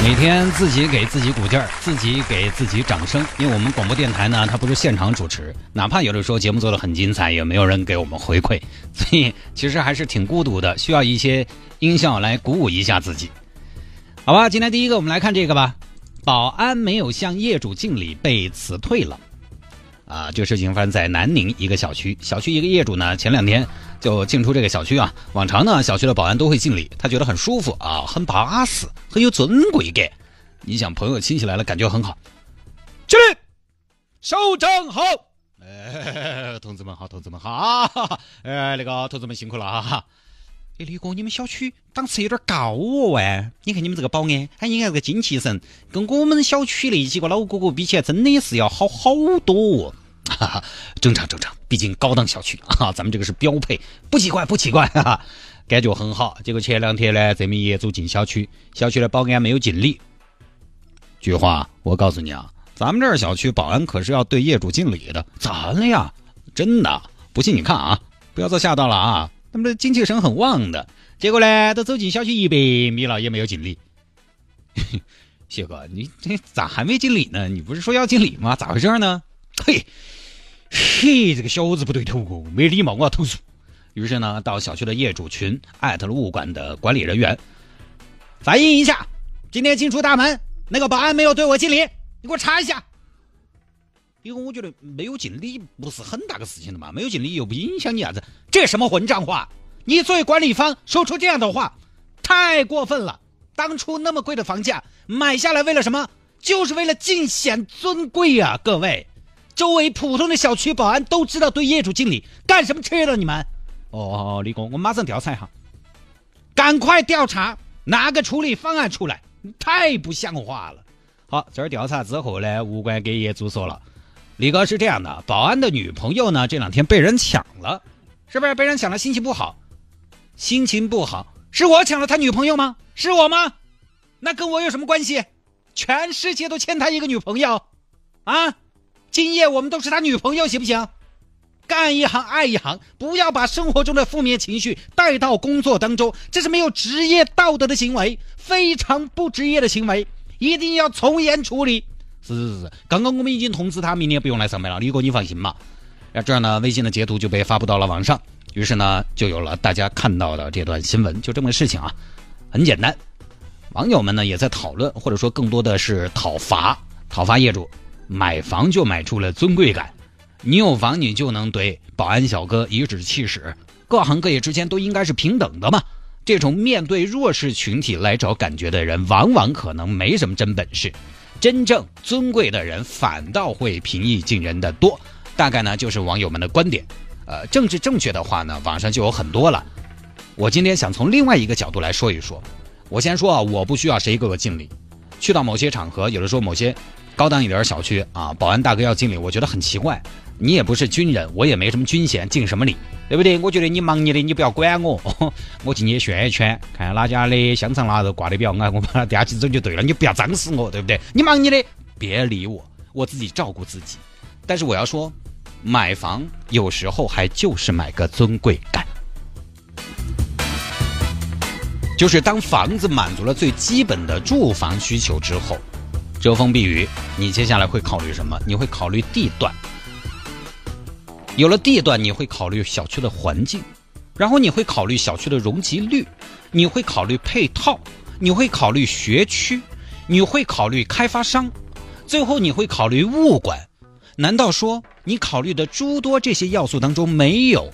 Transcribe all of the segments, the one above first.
每天自己给自己鼓劲儿，自己给自己掌声，因为我们广播电台呢，它不是现场主持，哪怕有的时候节目做的很精彩，也没有人给我们回馈，所以其实还是挺孤独的，需要一些音效来鼓舞一下自己。好吧，今天第一个我们来看这个吧，保安没有向业主敬礼被辞退了。啊，这事情发生在南宁一个小区，小区一个业主呢，前两天就进出这个小区啊。往常呢，小区的保安都会敬礼，他觉得很舒服啊，很巴适，很有尊贵感。你想，朋友亲戚来了，感觉很好。敬礼，首长好。哎，同志们好，同志们好啊！哎，那个同志们辛苦了哈。哎，李哥，你们小区档次有点高哦喂！你看你们这个保安，他应该是个精气神，跟我们小区那几个老哥哥比起来，真的是要好好多哦。哈哈，正常正常，毕竟高档小区啊，咱们这个是标配，不奇怪不奇怪，哈哈，感觉很好。结果前两天呢，这名业主进小区，小区的保安没有敬礼。菊花，我告诉你啊，咱们这儿小区保安可是要对业主敬礼的，咋了呀？真的，不信你看啊，不要再吓到了啊。他们的精气神很旺的，结果呢，都走进小区一百米了，也没有敬礼。谢哥，你这咋还没敬礼呢？你不是说要敬礼吗？咋回事呢？嘿，嘿，这个小子不对头哦，没礼貌，我要投诉。于是呢，到小区的业主群艾特了物管的管理人员，反映一下，今天进出大门那个保安没有对我敬礼，你给我查一下。因为我觉得没有敬礼不是很大个事情的嘛，没有敬礼又不影响你啥子，这什么混账话？你作为管理方说出这样的话，太过分了。当初那么贵的房价买下来为了什么？就是为了尽显尊贵呀！各位，周围普通的小区保安都知道对业主敬礼，干什么吃的你们？哦，李工，我马上调查一下，赶快调查，拿个处理方案出来，太不像话了。好，这儿调查之后呢，物管给业主说了。李哥是这样的，保安的女朋友呢这两天被人抢了，是不是被人抢了？心情不好，心情不好，是我抢了他女朋友吗？是我吗？那跟我有什么关系？全世界都欠他一个女朋友，啊！今夜我们都是他女朋友，行不行？干一行爱一行，不要把生活中的负面情绪带到工作当中，这是没有职业道德的行为，非常不职业的行为，一定要从严处理。是是是，刚刚我们已经通知他明天不用来上班了，李哥你放心嘛。那这样呢，微信的截图就被发布到了网上，于是呢，就有了大家看到的这段新闻，就这么个事情啊，很简单。网友们呢也在讨论，或者说更多的是讨伐，讨伐业主买房就买出了尊贵感，你有房你就能对保安小哥颐指气使，各行各业之间都应该是平等的嘛。这种面对弱势群体来找感觉的人，往往可能没什么真本事。真正尊贵的人反倒会平易近人的多，大概呢就是网友们的观点。呃，政治正确的话呢，网上就有很多了。我今天想从另外一个角度来说一说。我先说啊，我不需要谁给我敬礼。去到某些场合，有的时候某些高档一点小区啊，保安大哥要敬礼，我觉得很奇怪。你也不是军人，我也没什么军衔，敬什么礼？对不对？我觉得你忙你的，你不要管我。我进去炫一圈，看哪家的香肠腊肉挂的比较矮，我把它掂起走就对了。你不要脏死我，对不对？你忙你的，别理我，我自己照顾自己。但是我要说，买房有时候还就是买个尊贵感，就是当房子满足了最基本的住房需求之后，遮风避雨，你接下来会考虑什么？你会考虑地段。有了地段，你会考虑小区的环境，然后你会考虑小区的容积率，你会考虑配套，你会考虑学区，你会考虑开发商，最后你会考虑物管。难道说你考虑的诸多这些要素当中没有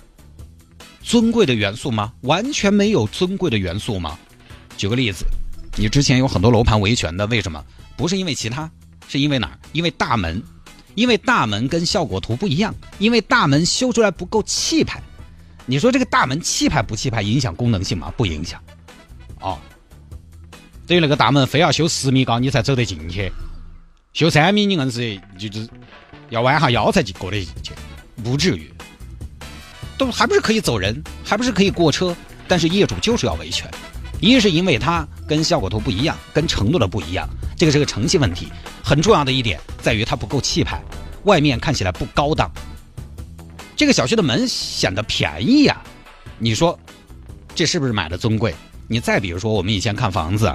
尊贵的元素吗？完全没有尊贵的元素吗？举个例子，你之前有很多楼盘维权的，为什么？不是因为其他，是因为哪儿？因为大门。因为大门跟效果图不一样，因为大门修出来不够气派。你说这个大门气派不气派，影响功能性吗？不影响。哦，等于那个大门非要修十米高你才走得进去，修三米你硬是就是要弯下腰才进过得进去，不至于。都还不是可以走人，还不是可以过车，但是业主就是要维权。一是因为它跟效果图不一样，跟承诺的不一样，这个是个诚信问题。很重要的一点在于它不够气派，外面看起来不高档。这个小区的门显得便宜呀，你说这是不是买的尊贵？你再比如说，我们以前看房子，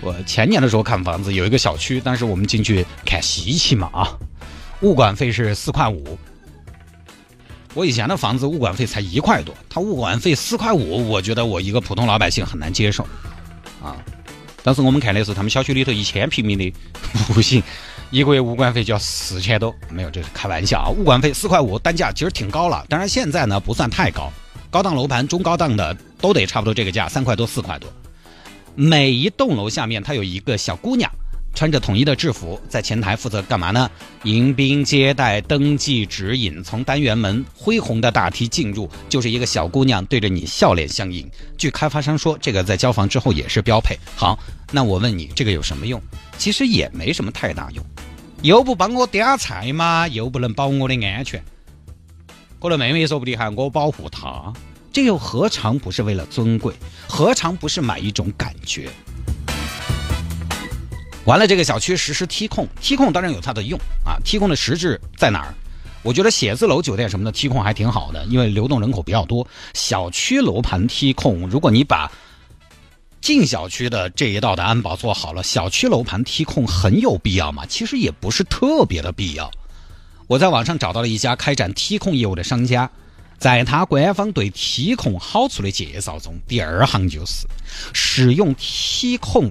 我前年的时候看房子，有一个小区，但是我们进去看稀奇嘛啊，物管费是四块五。我以前的房子物管费才一块多，他物管费四块五，我觉得我一个普通老百姓很难接受啊。当时我们看的是他们小区里头一千平米的不行，一个月物管费就要四千多，没有这是开玩笑啊。物管费四块五，单价其实挺高了，当然现在呢不算太高。高档楼盘、中高档的都得差不多这个价，三块多、四块多。每一栋楼下面，它有一个小姑娘，穿着统一的制服，在前台负责干嘛呢？迎宾接待、登记、指引。从单元门恢宏的大梯进入，就是一个小姑娘对着你笑脸相迎。据开发商说，这个在交房之后也是标配。好，那我问你，这个有什么用？其实也没什么太大用，又不帮我点菜嘛，又不能保我的安全。我的妹妹说不定还我保护她，这又何尝不是为了尊贵？何尝不是买一种感觉？完了，这个小区实施梯控，梯控当然有它的用啊。梯控的实质在哪儿？我觉得写字楼、酒店什么的梯控还挺好的，因为流动人口比较多。小区楼盘梯控，如果你把进小区的这一道的安保做好了，小区楼盘梯控很有必要吗？其实也不是特别的必要。我在网上找到了一家开展梯控业务的商家，在他官方对梯控好处的介绍中，第二行就是使用梯控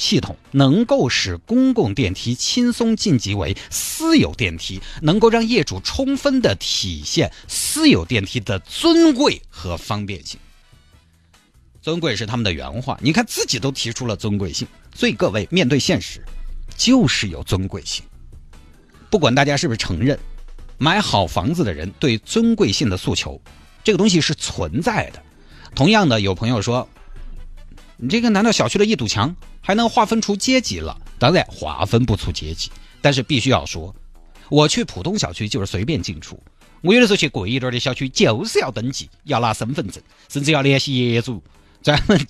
系统能够使公共电梯轻松晋级为私有电梯，能够让业主充分的体现私有电梯的尊贵和方便性。尊贵是他们的原话，你看自己都提出了尊贵性，所以各位面对现实，就是有尊贵性。不管大家是不是承认，买好房子的人对尊贵性的诉求，这个东西是存在的。同样的，有朋友说，你这个难道小区的一堵墙还能划分出阶级了？当然划分不出阶级，但是必须要说，我去普通小区就是随便进出，我有的时候去贵一点的小区就是要登记，要拿身份证，甚至要联系业主专门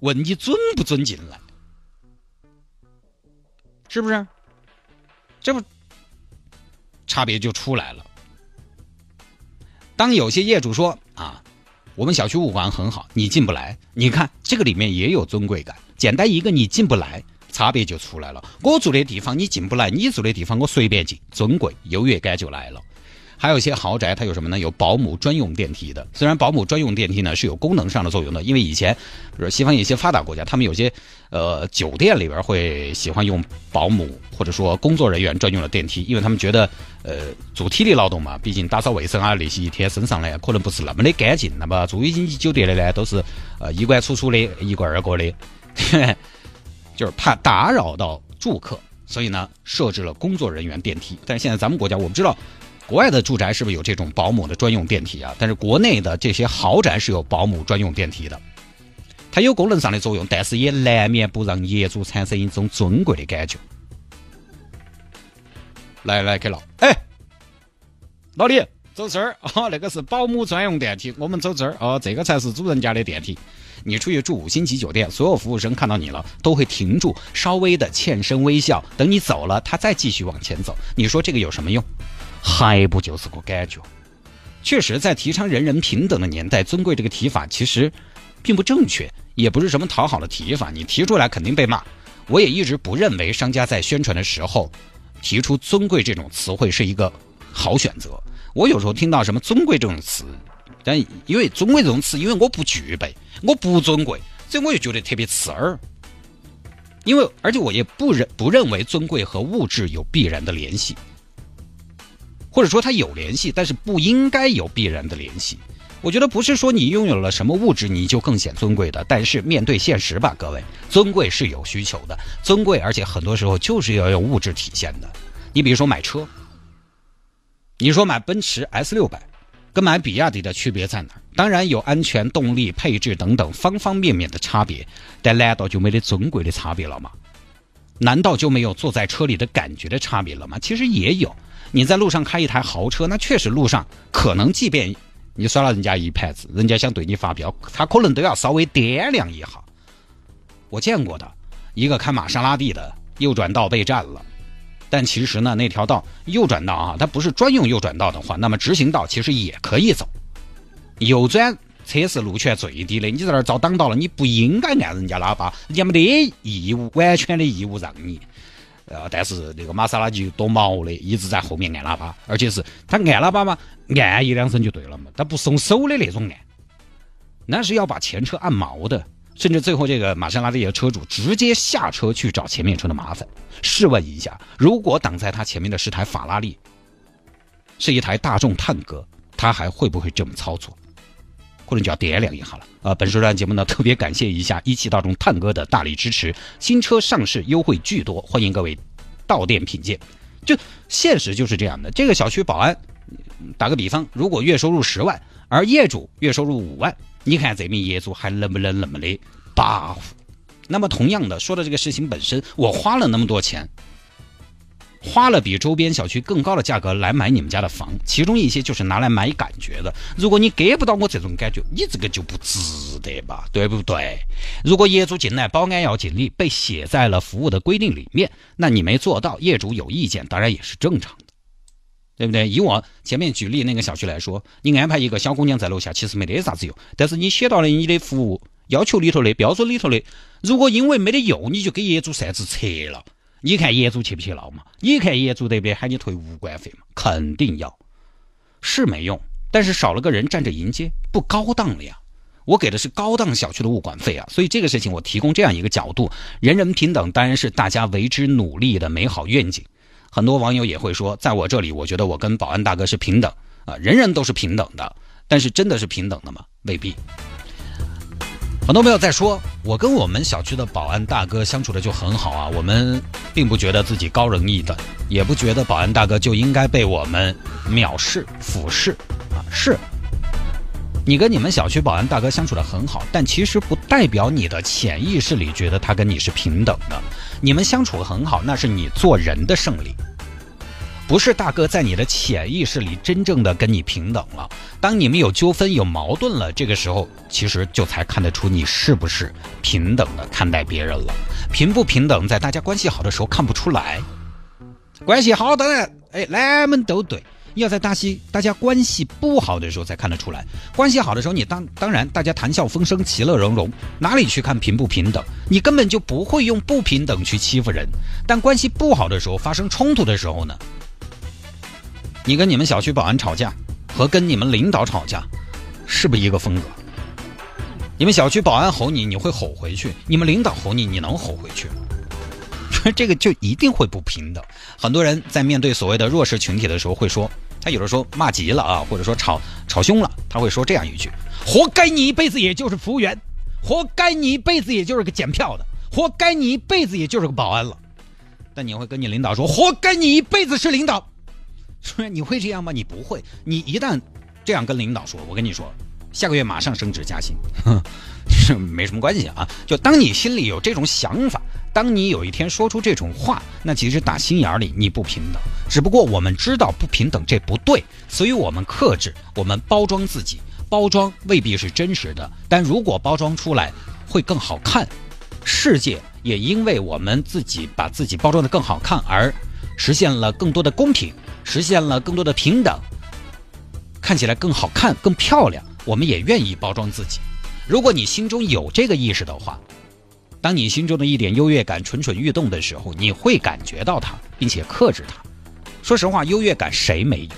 问你尊不尊进来，是不是？这不，差别就出来了。当有些业主说啊，我们小区物管很好，你进不来。你看这个里面也有尊贵感。简单一个你进不来，差别就出来了。我住的地方你进不来，你住的地方我随便进，尊贵优越感就来了。还有一些豪宅，它有什么呢？有保姆专用电梯的。虽然保姆专用电梯呢是有功能上的作用的，因为以前，比如西方一些发达国家，他们有些呃酒店里边会喜欢用保姆或者说工作人员专用的电梯，因为他们觉得呃做体力劳动嘛，毕竟打扫卫生啊那些一天身上呢可能不是那么的干净。那么住一星级酒店的呢都是呃衣冠楚楚的，一个二个的，就是怕打扰到住客，所以呢设置了工作人员电梯。但是现在咱们国家我们知道。国外的住宅是不是有这种保姆的专用电梯啊？但是国内的这些豪宅是有保姆专用电梯的，它有功能上的作用，但是也难免不让业主产生一种尊贵的感觉。来来，给老哎，老李走这儿啊，那个是保姆专用？电梯，我们走这儿哦，这个才是主人家的电梯。你出去住五星级酒店，所有服务生看到你了都会停住，稍微的欠身微笑，等你走了，他再继续往前走。你说这个有什么用？还不就是个感觉？确实，在提倡人人平等的年代，尊贵这个提法其实并不正确，也不是什么讨好的提法。你提出来肯定被骂。我也一直不认为商家在宣传的时候提出“尊贵”这种词汇是一个好选择。我有时候听到什么“尊贵”这种词，但因为“尊贵”这种词，因为我不具备，我不尊贵，所以我就觉得特别刺耳。因为而且我也不认不认为尊贵和物质有必然的联系。或者说它有联系，但是不应该有必然的联系。我觉得不是说你拥有了什么物质你就更显尊贵的，但是面对现实吧，各位，尊贵是有需求的，尊贵而且很多时候就是要用物质体现的。你比如说买车，你说买奔驰 S 六百，跟买比亚迪的区别在哪儿？当然有安全、动力、配置等等方方面面的差别，但难道就没得尊贵的差别了吗？难道就没有坐在车里的感觉的差别了吗？其实也有。你在路上开一台豪车，那确实路上可能，即便你刷了人家一牌子，人家想对你发飙，他可能都要稍微掂量一下。我见过的一个开玛莎拉蒂的右转道被占了，但其实呢，那条道右转道啊，它不是专用右转道的话，那么直行道其实也可以走。右转车是路权最低的，你在那儿遭挡到了，你不应该按人家喇叭，人家没得义务，完全的义务让你。呃，但是那个玛莎拉蒂多毛的，一直在后面按喇叭，而且是他按喇叭嘛，按一两声就对了嘛，他不松手的那种按，那是要把前车按毛的，甚至最后这个玛莎拉蒂的车主直接下车去找前面车的麻烦。试问一下，如果挡在他前面的是台法拉利，是一台大众探戈，他还会不会这么操作？可能就要掂量一下了。呃，本时段节目呢，特别感谢一下一汽大众探哥的大力支持，新车上市优惠巨多，欢迎各位到店品鉴。就现实就是这样的，这个小区保安，打个比方，如果月收入十万，而业主月收入五万，你看这名业主还能不能那么的跋扈？那么同样的，说的这个事情本身，我花了那么多钱。花了比周边小区更高的价格来买你们家的房，其中一些就是拿来买感觉的。如果你给不到我这种感觉，你这个就不值得吧，对不对？如果业主进来，保安要尽力，被写在了服务的规定里面，那你没做到，业主有意见，当然也是正常的，对不对？以我前面举例那个小区来说，你安排一个小姑娘在楼下，其实没得啥子用，但是你写到了你的服务要求里头的标准里头的，如果因为没得用，你就给业主擅自撤了。你看业主去不去闹嘛？你看业主得不得喊你退物管费嘛？肯定要，是没用，但是少了个人站着迎接，不高档了呀。我给的是高档小区的物管费啊，所以这个事情我提供这样一个角度，人人平等当然是大家为之努力的美好愿景。很多网友也会说，在我这里，我觉得我跟保安大哥是平等啊，人人都是平等的，但是真的是平等的吗？未必。很多朋友在说，我跟我们小区的保安大哥相处的就很好啊，我们并不觉得自己高人一等，也不觉得保安大哥就应该被我们藐视、俯视啊。是，你跟你们小区保安大哥相处的很好，但其实不代表你的潜意识里觉得他跟你是平等的。你们相处的很好，那是你做人的胜利。不是大哥在你的潜意识里真正的跟你平等了。当你们有纠纷、有矛盾了，这个时候其实就才看得出你是不是平等的看待别人了。平不平等，在大家关系好的时候看不出来。关系好当然，哎，哪们都对。要在大西大家关系不好的时候才看得出来。关系好的时候，你当当然大家谈笑风生、其乐融融，哪里去看平不平等？你根本就不会用不平等去欺负人。但关系不好的时候，发生冲突的时候呢？你跟你们小区保安吵架，和跟你们领导吵架，是不是一个风格？你们小区保安吼你，你会吼回去；你们领导吼你，你能吼回去？这个就一定会不平等。很多人在面对所谓的弱势群体的时候，会说，他有的时候骂急了啊，或者说吵吵凶了，他会说这样一句：“活该你一辈子也就是服务员，活该你一辈子也就是个检票的，活该你一辈子也就是个保安了。”但你会跟你领导说：“活该你一辈子是领导。”说你会这样吗？你不会。你一旦这样跟领导说，我跟你说，下个月马上升职加薪，是没什么关系啊。就当你心里有这种想法，当你有一天说出这种话，那其实打心眼里你不平等。只不过我们知道不平等这不对，所以我们克制，我们包装自己，包装未必是真实的，但如果包装出来会更好看，世界也因为我们自己把自己包装的更好看而实现了更多的公平。实现了更多的平等，看起来更好看、更漂亮，我们也愿意包装自己。如果你心中有这个意识的话，当你心中的一点优越感蠢蠢欲动的时候，你会感觉到它，并且克制它。说实话，优越感谁没有？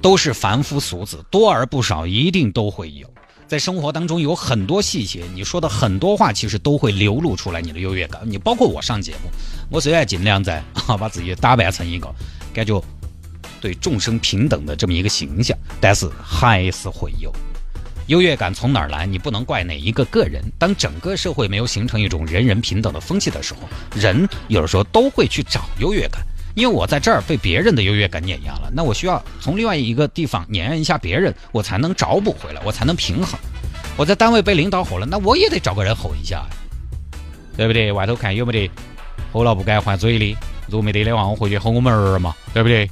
都是凡夫俗子，多而不少，一定都会有。在生活当中有很多细节，你说的很多话，其实都会流露出来你的优越感。你包括我上节目，我虽然尽量在啊把自己打扮成一个感觉对众生平等的这么一个形象，但是还是会有优越感从哪儿来？你不能怪哪一个个人。当整个社会没有形成一种人人平等的风气的时候，人有的时候都会去找优越感。因为我在这儿被别人的优越感碾压了，那我需要从另外一个地方碾压一下别人，我才能找补回来，我才能平衡。我在单位被领导吼了，那我也得找个人吼一下，对不对？外头看有没得吼了不该还嘴的，如果没得的话，我回去吼我们儿嘛，对不对？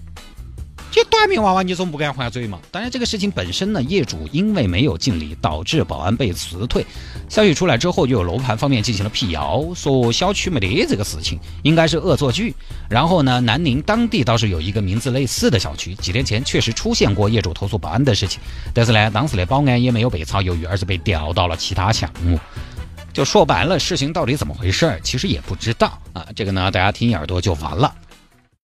这短命娃娃你总不敢还嘴嘛？当然，这个事情本身呢，业主因为没有尽力，导致保安被辞退。消息出来之后，就有楼盘方面进行了辟谣，说小区没得这个事情，应该是恶作剧。然后呢，南宁当地倒是有一个名字类似的小区，几天前确实出现过业主投诉保安的事情，但是呢，当时的保安也没有被炒鱿鱼，而是被调到了其他项目。就说白了，事情到底怎么回事，其实也不知道啊。这个呢，大家听一耳朵就完了。